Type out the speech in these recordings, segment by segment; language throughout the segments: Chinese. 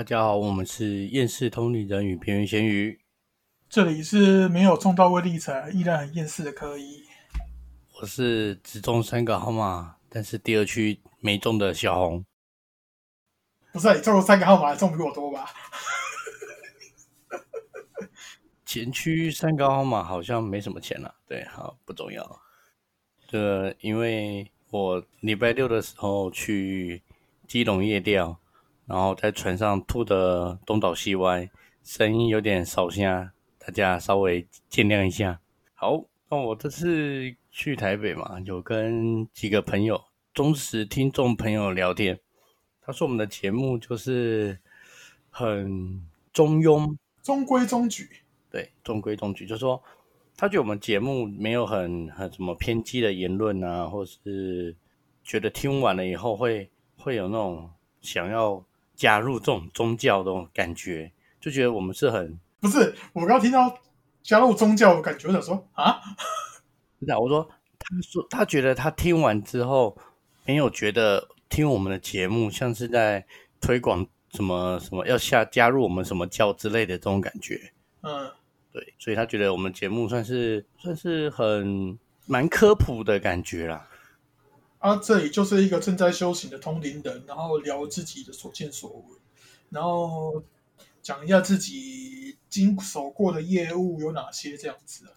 大家好，我们是厌世通灵人与边缘咸鱼，这里是没有中到位理财，依然很厌世的科一。我是只中三个号码，但是第二区没中的小红。不是、啊、你中了三个号码，中比我多吧？前区三个号码好像没什么钱了，对，好不重要。这因为我礼拜六的时候去基隆夜钓，然后在船上吐的东倒西歪，声音有点烧声，大家稍微见谅一下。好，那我这次去台北嘛，有跟几个朋友、忠实听众朋友聊天，他说我们的节目就是很中庸、中规中矩。对，中规中矩，就是说他觉得我们节目没有很很什么偏激的言论啊，或是觉得听完了以后会会有那种想要加入这种宗教的种感觉，就觉得我们是很不是我刚听到加入宗教，我感觉我想说啊，不是啊，我说他说他觉得他听完之后没有觉得听我们的节目像是在推广什么什么要下加入我们什么教之类的这种感觉。嗯，对，所以他觉得我们节目算是算是很蛮科普的感觉啦。啊，这里就是一个正在修行的通灵人，然后聊自己的所见所闻，然后讲一下自己经手过的业务有哪些这样子啊。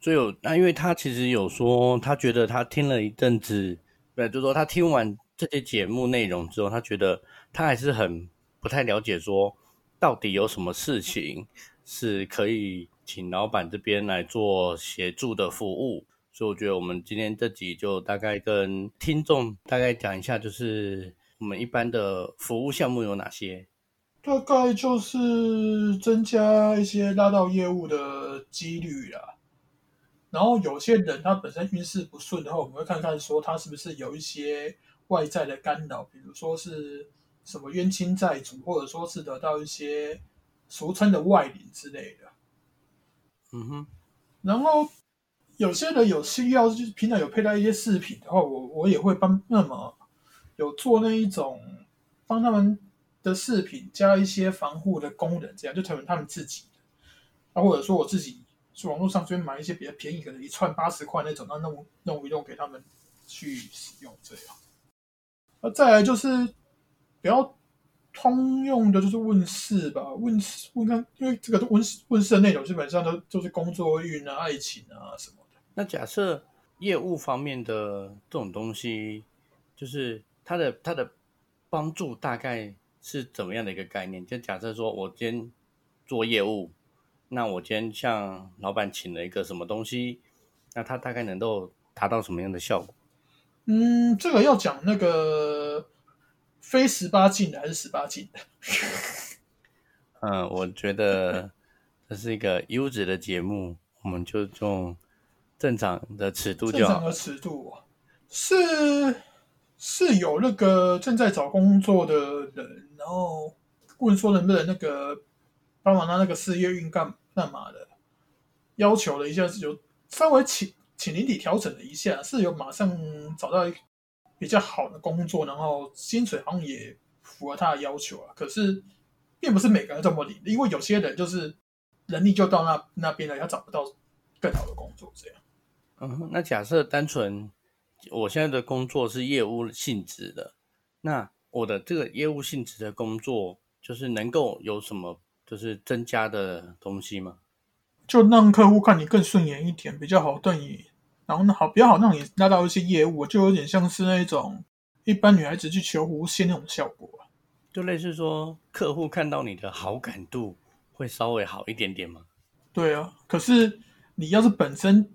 所以有那，因为他其实有说，他觉得他听了一阵子，对，就说他听完这些节目内容之后，他觉得他还是很不太了解，说到底有什么事情是可以请老板这边来做协助的服务。所以我觉得我们今天这集就大概跟听众大概讲一下，就是我们一般的服务项目有哪些。大概就是增加一些拉到业务的几率啦。然后有些人他本身运势不顺的话，我们会看看说他是不是有一些外在的干扰，比如说是什么冤亲债主，或者说是得到一些俗称的外灵之类的。嗯哼，然后有些人有需要，就是平常有佩戴一些饰品的话，我我也会帮那么有做那一种帮他们的饰品加一些防护的功能，这样就成为他们自己的。啊，或者说我自己去网络上随便买一些比较便宜，可能一串八十块那种，那弄弄一弄给他们去使用，这样。那再来就是比较通用的，就是问世吧，问世问看，因为这个问世问世的内容基本上都就是工作运啊、爱情啊什么。那假设业务方面的这种东西，就是它的它的帮助大概是怎么样的一个概念？就假设说我今天做业务，那我今天向老板请了一个什么东西，那他大概能够达到什么样的效果？嗯，这个要讲那个非十八禁的还是十八禁的？嗯，我觉得这是一个优质的节目，我们就用正常的尺度。正常的尺度是是有那个正在找工作的人，然后问说能不能那个帮忙他那个事业运干干嘛的，要求了一下，子有稍微请请年底调整了一下，是有马上找到一比较好的工作，然后薪水好像也符合他的要求啊。可是并不是每个人这么领，因为有些人就是能力就到那那边了，他找不到更好的工作，这样。嗯，那假设单纯我现在的工作是业务性质的，那我的这个业务性质的工作，就是能够有什么就是增加的东西吗？就让客户看你更顺眼一点，比较好对你，然后呢好比较好让你拉到一些业务，就有点像是那种一般女孩子去求狐仙那种效果。就类似说客户看到你的好感度会稍微好一点点吗？对啊，可是你要是本身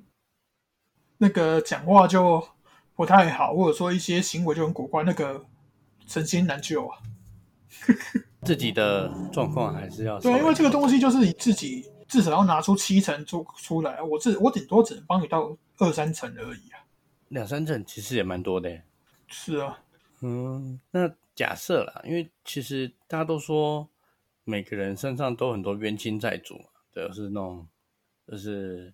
那个讲话就不太好，或者说一些行为就很古怪，那个神仙难救啊。自己的状况还是要对啊，因为这个东西就是你自己至少要拿出七成出出来，我自我顶多只能帮你到二三成而已啊。两三成其实也蛮多的。是啊，嗯，那假设啦，因为其实大家都说每个人身上都很多冤亲债主嘛，对，是那种就是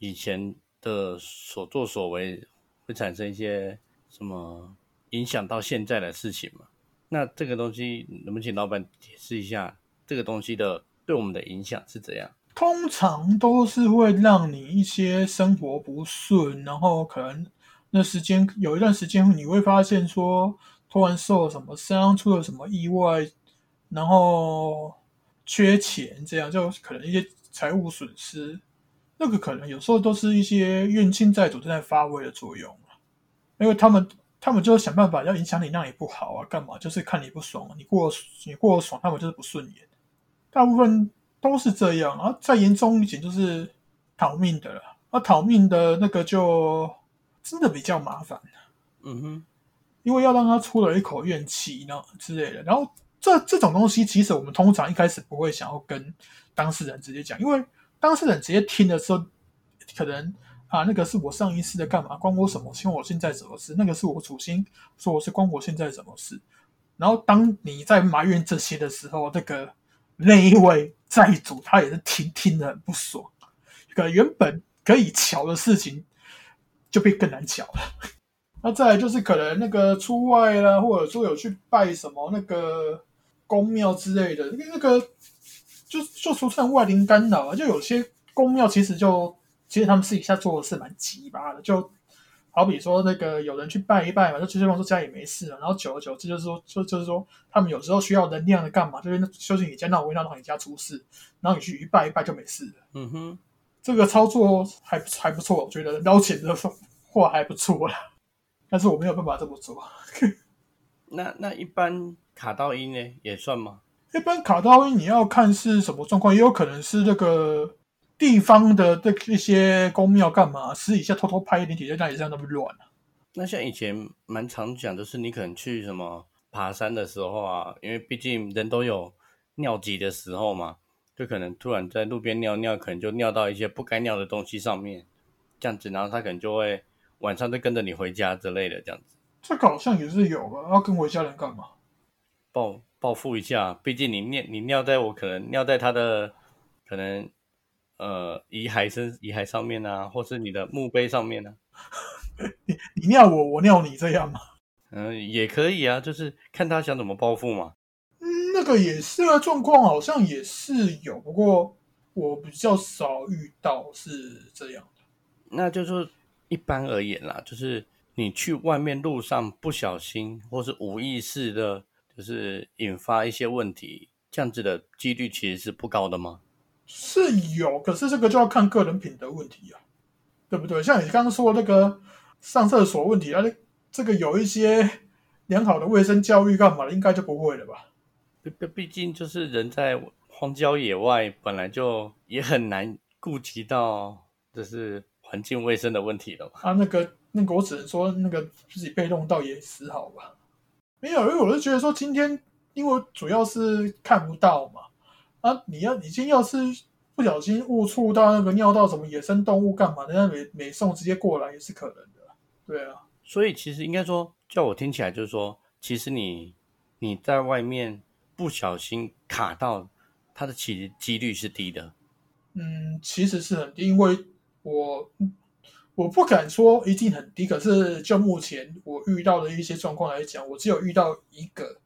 以前的所作所为会产生一些什么影响到现在的事情嘛。那这个东西能不能请老板解释一下，这个东西的对我们的影响是怎样？通常都是会让你一些生活不顺，然后可能那时间有一段时间你会发现说，突然受了什么伤，出了什么意外，然后缺钱，这样就可能一些财务损失。那个可能有时候都是一些怨亲债主正在发威的作用因为他们他们就想办法要影响你，让你不好啊，干嘛？就是看你不爽，你过你过爽，他们就是不顺眼。大部分都是这样啊，再严重一点就是逃命的了。那逃命的那个就真的比较麻烦。嗯哼，因为要让他出了一口怨气呢之类的。然后这这种东西，其实我们通常一开始不会想要跟当事人直接讲，因为。当事人直接听的时候，可能啊，那个是我上一世的干嘛，关我什么？因为我现在什么事？那个是我祖先说我是关我现在什么事？然后当你在埋怨这些的时候，这个那一位债主他也是听听的很不爽，可原本可以巧的事情就变更难巧了。那再来就是可能那个出外啦，或者说有去拜什么那个宫庙之类的，那个。就就出现外灵干扰啊，就有些公庙其实就其实他们私底下做的是蛮鸡巴的，就好比说那个有人去拜一拜嘛，就希望说家里没事了，然后久而久之就是说就就是说他们有时候需要能量的干嘛，就是修行你家闹，我闹到你家出事，然后你去一拜一拜就没事了。嗯哼，这个操作还还不错，我觉得捞钱的话还不错啦，但是我没有办法这么做。那那一般卡到音呢也算吗？一般卡到音你要看是什么状况，也有可能是那个地方的这一些公庙干嘛，私底下偷偷拍一点体，在那里这样那么乱啊。那像以前蛮常讲，就是你可能去什么爬山的时候啊，因为毕竟人都有尿急的时候嘛，就可能突然在路边尿尿，可能就尿到一些不该尿的东西上面，这样子，然后他可能就会晚上就跟着你回家之类的，这样子。这个好像也是有吧？要跟回家人干嘛？报报复一下，毕竟你尿你尿在我可能尿在他的可能呃遗骸身遗骸上面啊，或是你的墓碑上面呢？你你尿我，我尿你，这样吗？嗯，也可以啊，就是看他想怎么报复嘛。嗯，那个也是啊，状况好像也是有，不过我比较少遇到是这样的。那就是一般而言啦，就是你去外面路上不小心或是无意识的。就是引发一些问题，这样子的几率其实是不高的吗？是有，可是这个就要看个人品德问题啊，对不对？像你刚刚说那个上厕所问题，啊，这个有一些良好的卫生教育干嘛的，应该就不会了吧？毕毕竟就是人在荒郊野外，本来就也很难顾及到就是环境卫生的问题了嘛。啊，那个那个，我只能说那个自己被弄到也死好吧。没有，因为我是觉得说今天，因为主要是看不到嘛，啊，你要你今天要是不小心误触到那个尿道什么野生动物干嘛，人家美美送直接过来也是可能的，对啊。所以其实应该说，叫我听起来就是说，其实你你在外面不小心卡到，它的其实几率是低的。嗯，其实是很低，因为我。我不敢说一定很低，可是就目前我遇到的一些状况来讲，我只有遇到一个，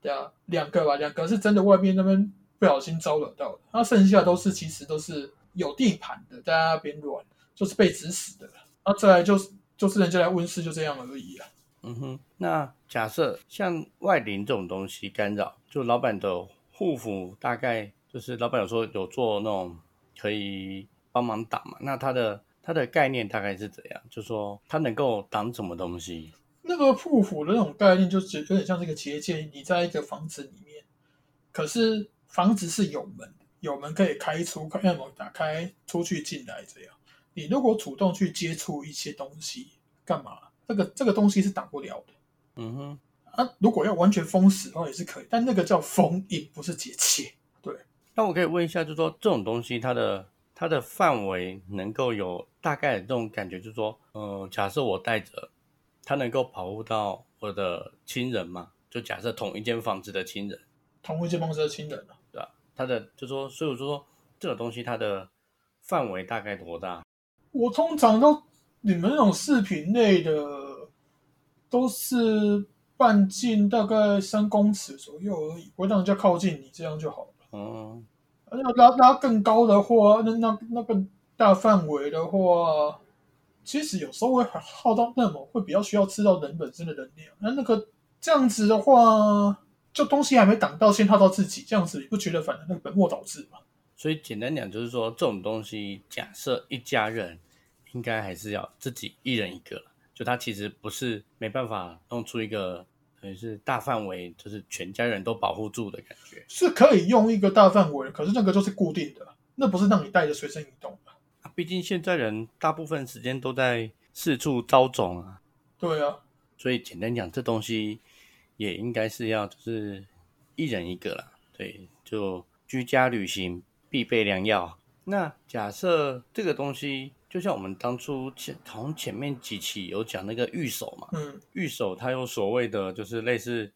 对啊，两个吧，两个是真的外面那边不小心招惹到的，那剩下都是其实都是有地盘的，在那边乱，就是被指使的。那再来就是就是人家来温室就这样而已啊。嗯哼，那假设像外灵这种东西干扰，就老板的护符大概就是老板有说有做那种可以帮忙挡嘛，那他的。它的概念大概是怎样？就说它能够挡什么东西？那个护符的那种概念，就是有点像这个结界。你在一个房子里面，可是房子是有门，有门可以开出，要么打开出去进来这样。你如果主动去接触一些东西，干嘛？这个这个东西是挡不了的。嗯哼。啊，如果要完全封死的话也是可以，但那个叫封印，不是结界。对。那我可以问一下，就是说这种东西它的。它的范围能够有大概的这种感觉，就是说，嗯，假设我带着它，能够保护到我的亲人嘛？就假设同一间房子的亲人，同一间房子的亲人，对吧？它的就说，所以我就说，这个东西它的范围大概多大？我通常都你们那种视频类的，都是半径大概三公尺左右而已，不会让人家靠近你，这样就好了。哦，要拉拉更高的话，那那那个大范围的话，其实有时候会很耗到那么会比较需要吃到人本身的能量。那那个这样子的话，就东西还没挡到，先耗到自己，这样子你不觉得反而那个本末倒置吗？所以简单讲就是说，这种东西假设一家人应该还是要自己一人一个，就他其实不是没办法弄出一个等于是大范围，就是全家人都保护住的感觉。是可以用一个大范围，可是那个就是固定的，那不是让你带着随身移动的。啊毕竟现在人大部分时间都在四处招种啊，对啊，所以简单讲，这东西也应该是要就是一人一个啦。对，就居家旅行必备良药。那假设这个东西，就像我们当初前好像前面几期有讲那个御守嘛，嗯，御守它有所谓的就是类似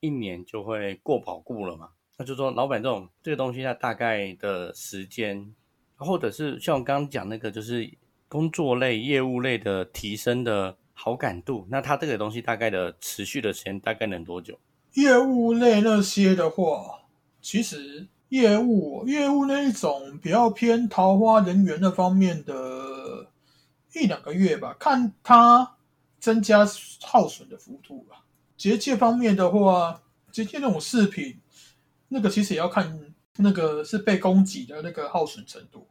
一年就会过保固了嘛，那就说老板这种这个东西它大概的时间，或者是像我刚刚讲那个就是工作类、业务类的提升的好感度，那它这个东西大概的持续的时间大概能多久？业务类那些的话，其实业务业务那一种比较偏桃花人员那方面的，一两个月吧，看它增加耗损的幅度吧。结界方面的话，结界那种饰品，那个其实也要看那个是被攻击的那个耗损程度。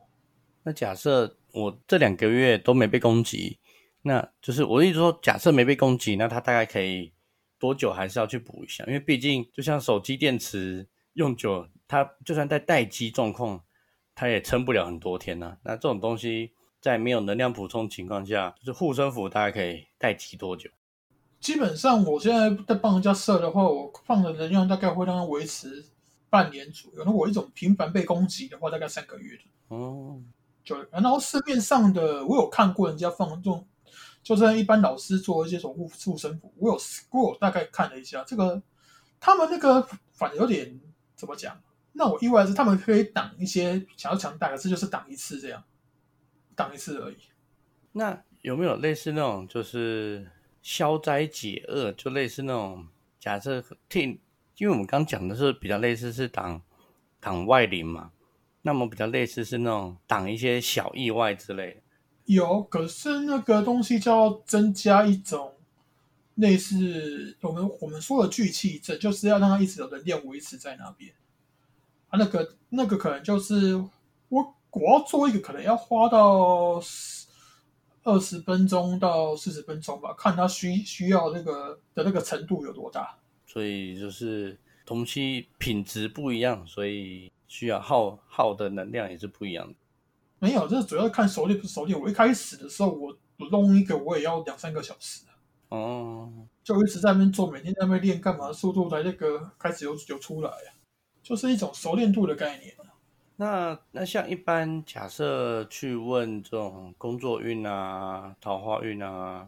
那假设我这两个月都没被攻击，那就是我一直说，假设没被攻击，那它大概可以多久还是要去补一下？因为毕竟就像手机电池用久，它就算在待机状况，它也撑不了很多天呐、那这种东西在没有能量补充情况下，就是护身符大概可以待机多久？基本上我现在在帮人家射的话，我放的能量大概会让它维持半年左右。那我一种频繁被攻击的话，大概三个月的。哦，就然后市面上的我有看过人家放这种，就是一般老师做一些守护护身符，我有我有大概看了一下，这个他们那个反而有点怎么讲？那我意外的是他们可以挡一些想要强大，可是就是挡一次这样，挡一次而已。那有没有类似那种就是消灾解厄，就类似那种假设替，因为我们刚讲的是比较类似是挡挡外灵嘛，那么比较类似是那种挡一些小意外之类的。有，可是那个东西就要增加一种类似我们我们说的聚气阵，就是要让它一直有能量维持在那边。啊，那个那个可能就是我我要做一个，可能要花到二十分钟到四十分钟吧，看他需需要那个的那个程度有多大。所以就是东西品质不一样，所以需要耗耗的能量也是不一样的。没有，这主要看熟练不熟练。我一开始的时候，我我弄一个我也要两三个小时。哦，就一直在那边做，每天在那边练，干嘛？速度才那个开始有有出来啊，就是一种熟练度的概念。那那像一般假设去问这种工作运啊、桃花运啊、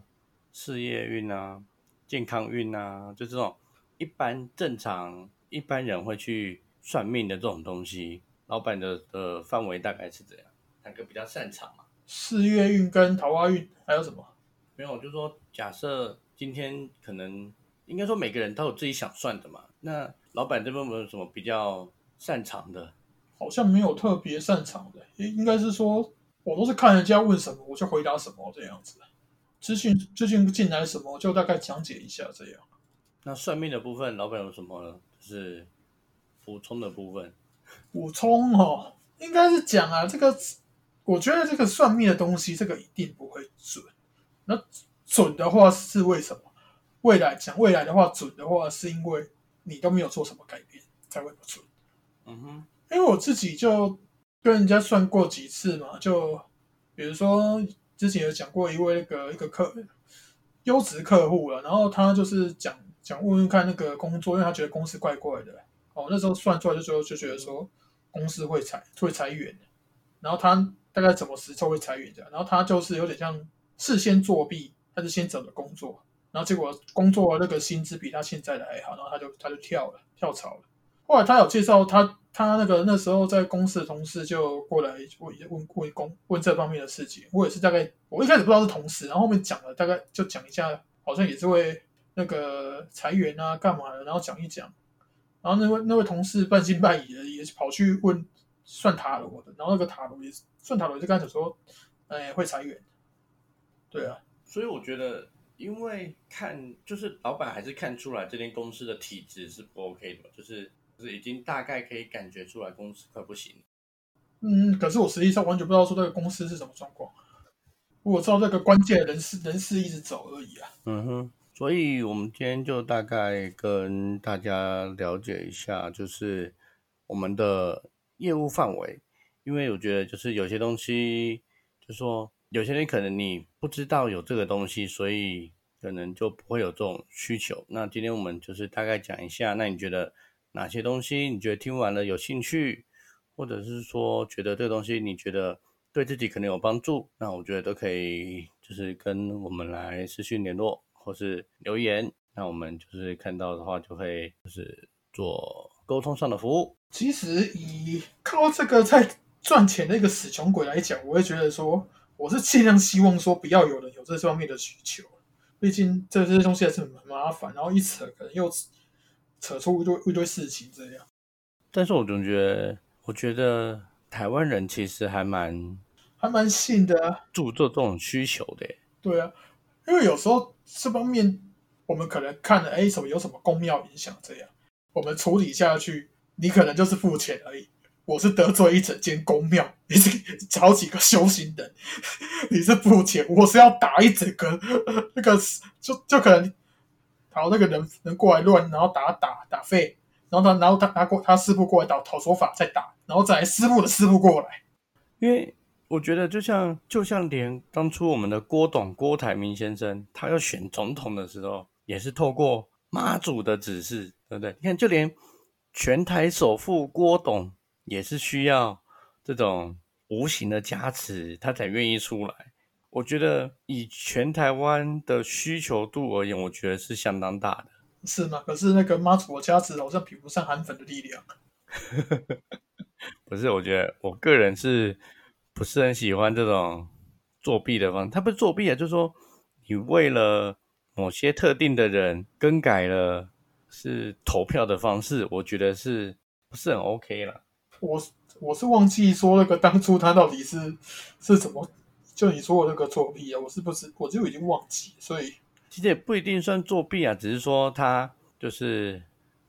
事业运啊、健康运啊，就这种一般正常一般人会去算命的这种东西，老板的的范围大概是怎样？哪个比较擅长嘛？事业运跟桃花运还有什么？没有，就是说假设今天可能应该说每个人都有自己想算的嘛。那老板这边有没有什么比较擅长的？好像没有特别擅长的，应应该是说我都是看人家问什么我就回答什么这样子。资讯资讯进来什么就大概讲解一下这样。那算命的部分，老板有什么就是补充的部分？补充哦，应该是讲啊，这个我觉得这个算命的东西，这个一定不会准。那准的话是为什么？未来讲未来的话，准的话是因为你都没有做什么改变才会不准。嗯哼，因为我自己就跟人家算过几次嘛，就比如说之前有讲过一位那个一个客优质客户了，然后他就是讲讲问问看那个工作，因为他觉得公司怪怪的。哦，那时候算出来就说就觉得说公司会裁会裁员，然后他大概什么时候会裁员这样，然后他就是有点像事先作弊，他就先找的工作，然后结果工作那个薪资比他现在的还好，然后他就他就跳了跳槽了。后来他有介绍他他那个那时候在公司的同事就过来问问问工问这方面的事情，我也是大概我一开始不知道是同事，然后后面讲了大概就讲一下，好像也是会那个裁员啊干嘛的，然后讲一讲，然后那位那位同事半信半疑的也跑去问算塔罗的，然后那个塔罗也是算塔罗就跟他讲说，哎会裁员，对啊，所以我觉得，因为看就是老板还是看出来这间公司的体质是不 OK 的，就是就是已经大概可以感觉出来公司快不行。嗯，可是我实际上完全不知道说这个公司是什么状况，我知道这个关键人事人事一直走而已啊。嗯哼，所以我们今天就大概跟大家了解一下，就是我们的业务范围，因为我觉得就是有些东西，就说有些人可能你不知道有这个东西，所以可能就不会有这种需求。那今天我们就是大概讲一下，那你觉得哪些东西你觉得听完了有兴趣？或者是说，觉得这个东西你觉得对自己可能有帮助，那我觉得都可以，就是跟我们来私讯联络，或是留言。那我们就是看到的话，就会就是做沟通上的服务。其实以靠这个在赚钱的一个死穷鬼来讲，我会觉得说，我是尽量希望说不要有人有这方面的需求。毕竟这这些东西还是很麻烦，然后一扯可能又扯出一堆一堆事情这样。但是我总觉得。我觉得台湾人其实还蛮还蛮信的，注重这种需求的。对啊，因为有时候这方面我们可能看了，哎，什么有什么公庙影响这样，我们处理下去，你可能就是付钱而已。我是得罪一整间公庙，你是找几个修行人，你是付钱，我是要打一整个 那个，就就可能，然后那个人人过来乱，然后打打打废。然后他，然后他拿过他师傅过来讨讨说法，再打，然后再来师傅的师傅过来。因为我觉得，就像就像连当初我们的郭董郭台铭先生，他要选总统的时候，也是透过妈祖的指示，对不对？你看，就连全台首富郭董，也是需要这种无形的加持，他才愿意出来。我觉得以全台湾的需求度而言，我觉得是相当大的。是吗？可是那个妈祖的加持好像比不上韩粉的力量。不是，我觉得我个人是不是很喜欢这种作弊的方？他不是作弊啊，就是说你为了某些特定的人更改了是投票的方式，我觉得是不是很 OK 了？我我是忘记说那个当初他到底是是怎么就你说的那个作弊啊？我是不是我就已经忘记，所以。其实也不一定算作弊啊，只是说他就是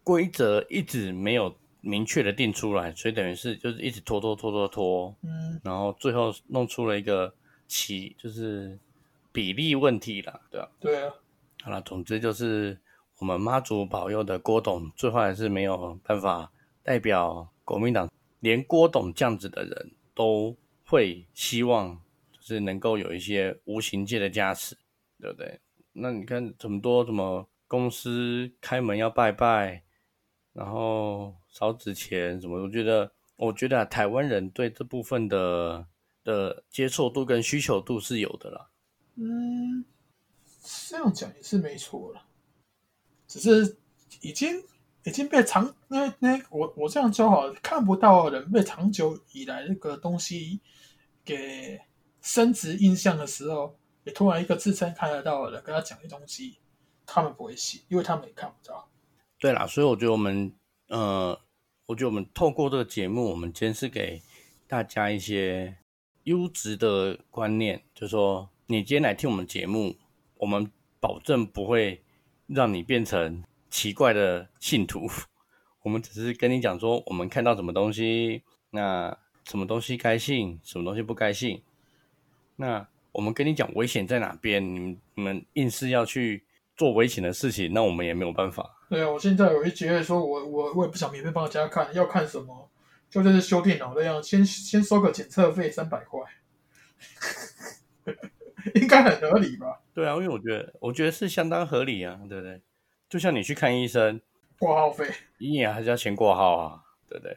规则一直没有明确的定出来，所以等于是就是一直拖拖拖拖拖，嗯，然后最后弄出了一个奇就是比例问题了，对啊？对啊。好了，总之就是我们妈祖保佑的郭董，最后还是没有办法代表国民党，连郭董这样子的人都会希望就是能够有一些无形界的加持，对不对？那你看这么多什么公司开门要拜拜，然后烧纸钱什么？我觉得，我觉得台湾人对这部分的的接受度跟需求度是有的啦。嗯，这样讲也是没错了，只是已经已经被长那那我我这样说好，看不到人被长久以来那个东西给升值印象的时候。也突然一个自称看得到的人跟他讲的东西，他们不会信，因为他们也看不到。对啦，所以我觉得我们，呃，我觉得我们透过这个节目，我们今天是给大家一些优质的观念，就是说，你今天来听我们节目，我们保证不会让你变成奇怪的信徒，我们只是跟你讲说，我们看到什么东西，那什么东西该信，什么东西不该信，那。我们跟你讲危险在哪边，你们你们硬是要去做危险的事情，那我们也没有办法。对啊，我现在有一节说，我我我也不想免费帮大家看，要看什么，就像是修电脑那样，先先收个检测费三百块，应该很合理吧？对啊，因为我觉得我觉得是相当合理啊，对不对？就像你去看医生，挂号费，医院还是要先挂号啊，对不对？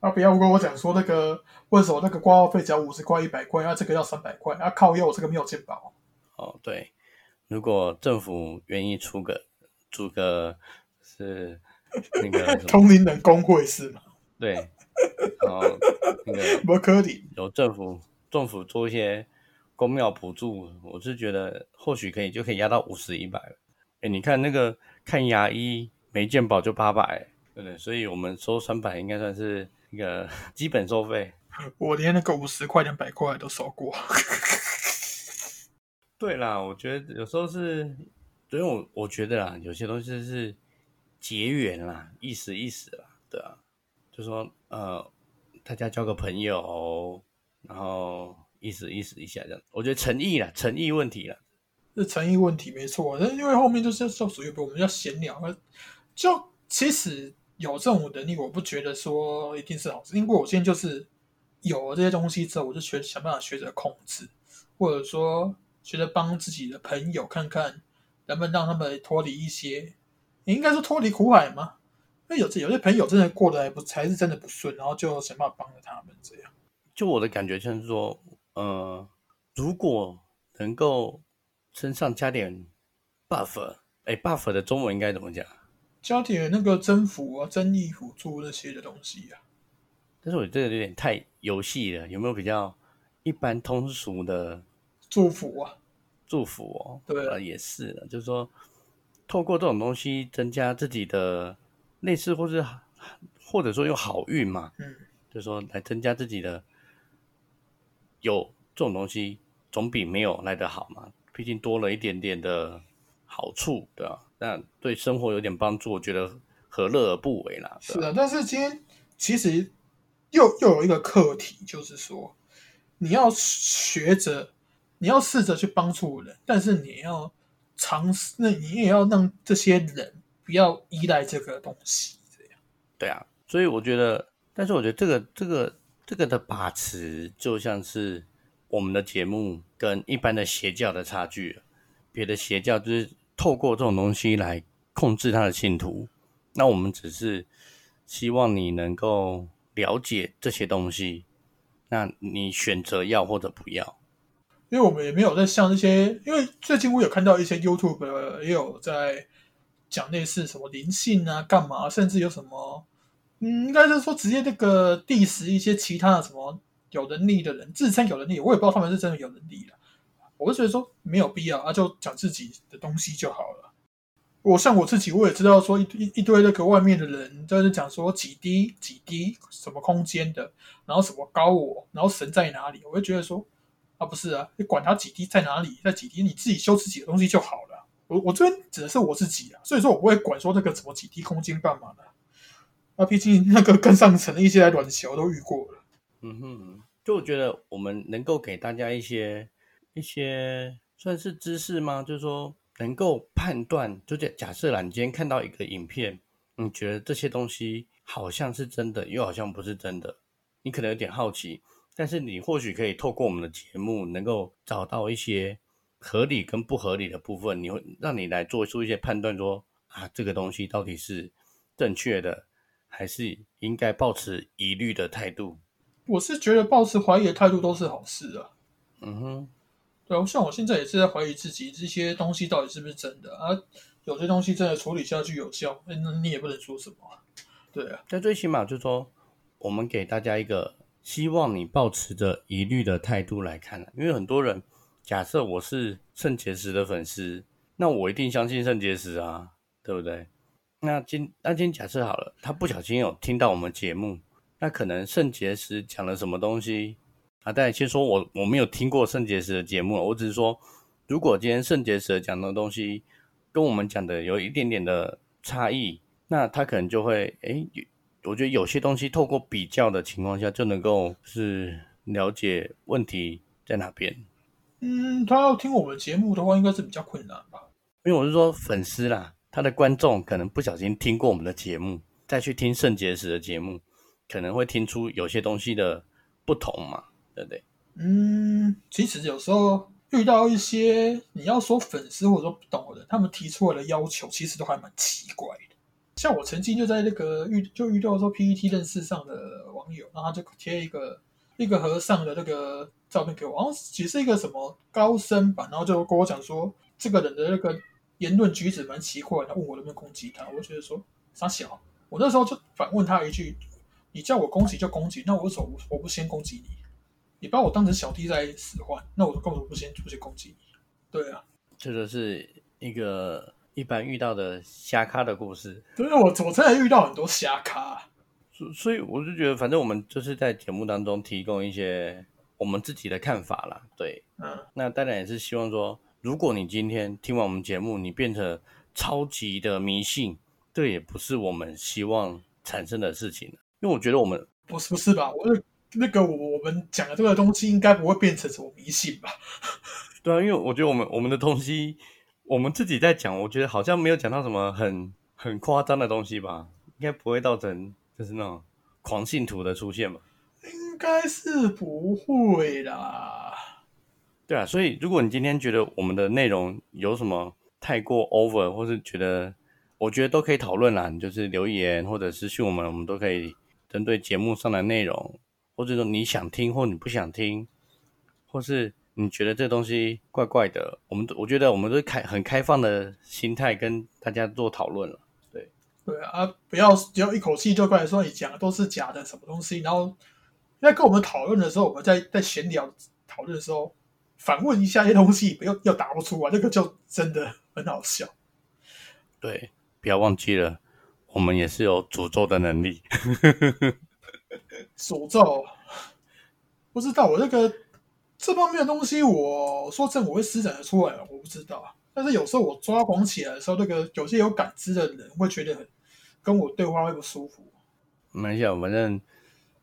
啊！不要跟我讲说那个为什么那个挂号费只要五十块、一百块，啊，这个要三百块，啊，靠！药这个没有健保。哦，对，如果政府愿意出个出个是那个同龄人工会是吗？对，然后那个不可以有政府政府做一些公庙补助，我是觉得或许可以就可以压到五十、一百哎，你看那个看牙医没健保就八百，对不对？所以我们收三百应该算是一个 基本收费。我连那个五十块、两百块都收过。对啦，我觉得有时候是，所以我我觉得啊，有些东西是结缘啦，意思意思啦，对啊，就说呃，大家交个朋友，然后意思意思一下这样，我觉得诚意啦，诚意问题啦。是诚意问题没错，但因为后面就是就属于我们要闲聊，就其实有这种能力，我不觉得说一定是好事，因为我现在就是有了这些东西之后，我就学想办法学着控制，或者说学着帮自己的朋友看看能不能让他们脱离一些，你应该说脱离苦海吗？因为有有些朋友真的过得还不才是真的不顺，然后就想办法帮着他们这样。就我的感觉就是说，呃，如果能够。身上加点 buff，哎，buff 的中文应该怎么讲？加点那个增幅啊、增益辅助那些的东西啊。但是我这个有点太游戏了，有没有比较一般通俗的祝福啊？祝福哦，对啊，也是的，就是说透过这种东西增加自己的类似，或是或者说有好运嘛，嗯，就是说来增加自己的有这种东西，总比没有来得好嘛。毕竟多了一点点的好处，对吧？那对生活有点帮助，我觉得何乐而不为啦？是的，但是今天其实又又有一个课题，就是说你要学着，你要试着去帮助人，但是你要尝试，那你也要让这些人不要依赖这个东西，这样。对啊，所以我觉得，但是我觉得这个这个这个的把持，就像是。我们的节目跟一般的邪教的差距，别的邪教就是透过这种东西来控制他的信徒，那我们只是希望你能够了解这些东西，那你选择要或者不要，因为我们也没有在像那些，因为最近我有看到一些 YouTube 也有在讲类似什么灵性啊、干嘛，甚至有什么，嗯，应该是说直接那个 diss 一些其他的什么。有能力的人自称有能力，我也不知道他们是真的有能力了。我就觉得说没有必要啊，就讲自己的东西就好了。我像我自己，我也知道说一一一堆那个外面的人在那讲说几滴几滴什么空间的，然后什么高我，然后神在哪里，我就觉得说啊不是啊，你管他几滴在哪里，在几滴，你自己修自己的东西就好了。我我这边指的是我自己啊，所以说我不会管说那个什么几滴空间干嘛的。啊，毕竟那个更上层的一些软球都遇过了。嗯哼，就我觉得我们能够给大家一些一些算是知识吗？就是说能够判断，就假假设啦，你今天看到一个影片，你觉得这些东西好像是真的，又好像不是真的，你可能有点好奇，但是你或许可以透过我们的节目，能够找到一些合理跟不合理的部分，你会让你来做出一些判断，说啊，这个东西到底是正确的，还是应该保持疑虑的态度。我是觉得保持怀疑的态度都是好事啊。嗯哼，对啊，像我现在也是在怀疑自己这些东西到底是不是真的啊？有些东西真的处理下去有效，那你也不能说什么。对啊，但最起码就是说，我们给大家一个希望你保持着疑虑的态度来看因为很多人假设我是肾结石的粉丝，那我一定相信肾结石啊，对不对？那今那今天假设好了，他不小心有听到我们节目。那可能肾结石讲了什么东西啊？大家先说我我没有听过肾结石的节目，我只是说，如果今天肾结石讲的东西跟我们讲的有一点点的差异，那他可能就会哎，我觉得有些东西透过比较的情况下就能够是了解问题在哪边。嗯，他要听我们节目的话，应该是比较困难吧？因为我是说粉丝啦，他的观众可能不小心听过我们的节目，再去听肾结石的节目。可能会听出有些东西的不同嘛，对不对？嗯，其实有时候遇到一些你要说粉丝或者说不懂的人，他们提出来的要求其实都还蛮奇怪的。像我曾经就在那个遇就遇到说 PPT 认识上的网友，然后他就贴一个一个和尚的那个照片给我，然后只是一个什么高僧吧，然后就跟我讲说这个人的那个言论举止蛮奇怪，他问我能不能攻击他，我觉得说傻小，我那时候就反问他一句。你叫我攻击就攻击，那我为什么我不先攻击你？你把我当成小弟在使唤，那我根本不先不去攻击你。对啊，这就是一个一般遇到的瞎咖的故事。对，我我真的遇到很多瞎咖，所所以我就觉得，反正我们就是在节目当中提供一些我们自己的看法啦。对，嗯，那当然也是希望说，如果你今天听完我们节目，你变成超级的迷信，这也不是我们希望产生的事情。因为我觉得我们不是不是吧？我那个我们讲的这个东西应该不会变成什么迷信吧？对啊，因为我觉得我们我们的东西，我们自己在讲，我觉得好像没有讲到什么很很夸张的东西吧，应该不会造成就是那种狂信徒的出现吧？应该是不会啦。对啊，所以如果你今天觉得我们的内容有什么太过 over，或是觉得，我觉得都可以讨论啦，你就是留言或者私讯我们，我们都可以针对节目上的内容，或者说你想听或你不想听，或是。你觉得这东西怪怪的？我们我觉得我们都开很开放的心态跟大家做讨论了。对对啊，不要只要一口气就过来说你讲的都是假的什么东西，然后在跟我们讨论的时候，我们在在闲聊讨论的时候反问一下一些东西，不要要答不出啊，那个就真的很好笑。对，不要忘记了，我们也是有诅咒的能力。诅咒？不知道我这个。这方面的东西，我说真，我会施展的出来我不知道。但是有时候我抓狂起来的时候，那个有些有感知的人会觉得很跟我对话会不舒服。没事，反正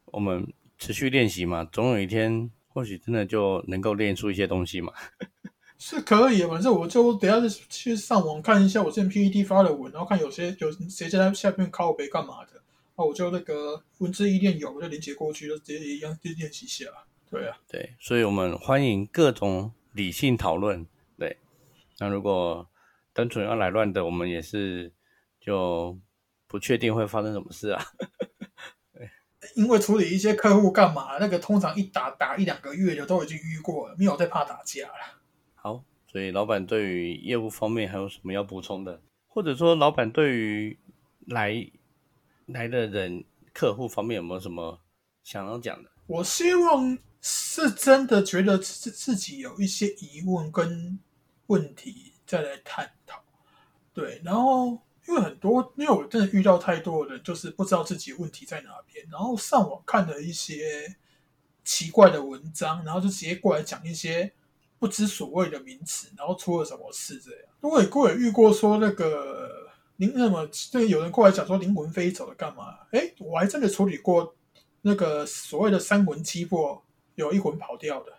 我们持续练习嘛，总有一天或许真的就能够练出一些东西嘛。是可以，反正我就等下去上网看一下我之前 PPT 发的文，然后看有些有谁在下面靠背干嘛的，那我就那个文字一练有，我就连接过去，就直接一样就练习一下。对啊，对，所以我们欢迎各种理性讨论。对，那如果单纯要来乱的，我们也是就不确定会发生什么事啊。对，因为处理一些客户干嘛，那个通常一打打一两个月的都已经遇过了，没有再怕打架了。所以老板对于业务方面还有什么要补充的，或者说老板对于来来的人客户方面有没有什么想要讲的？我希望。是真的觉得自自己有一些疑问跟问题再来探讨，对，然后因为很多，因为我真的遇到太多人，就是不知道自己问题在哪边，然后上网看了一些奇怪的文章，然后就直接过来讲一些不知所谓的名词，然后出了什么事这样。我也过也遇过说那个灵那么，这个有人过来讲说灵魂飞走了干嘛？哎，我还真的处理过那个所谓的三魂七魄。有一魂跑掉的，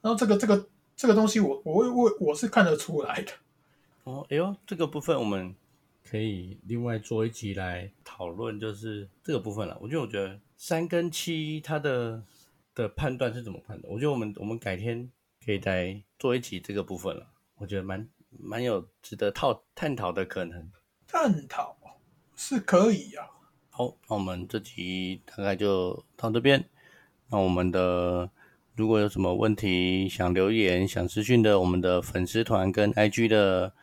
然后这个这个这个东西，我我我我是看得出来的。哦，哎呦，这个部分我们可以另外做一集来讨论，就是这个部分了。我觉得，我觉得三跟七它的的判断是怎么判断？我觉得我们我们改天可以再做一集这个部分了。我觉得蛮蛮有值得套探讨的可能。探讨是可以呀。好，那我们这集大概就到这边。那我们的。如果有什么问题想留言、想私讯的，我们的粉丝团跟 IG 的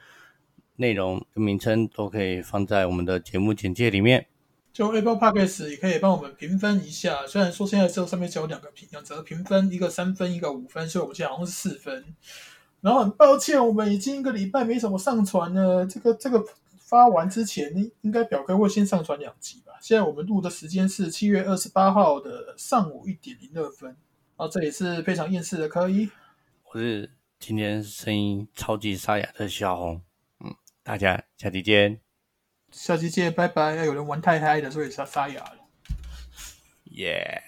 内容跟名称都可以放在我们的节目简介里面。就 Apple Podcast 也可以帮我们评分一下，虽然说现在只有上面只有两个评两则评分，一个三分，一个五分，所以我们现在好像是四分。然后很抱歉，我们已经一个礼拜没什么上传了。这个这个发完之前，应该表哥会先上传两集吧？现在我们录的时间是七月二十八号的上午一点零二分。哦，这里是非常厌世的柯一，我是今天声音超级沙哑的小红，嗯，大家下期见，下期见，拜拜。要有人玩太嗨的，所以沙沙哑了，耶。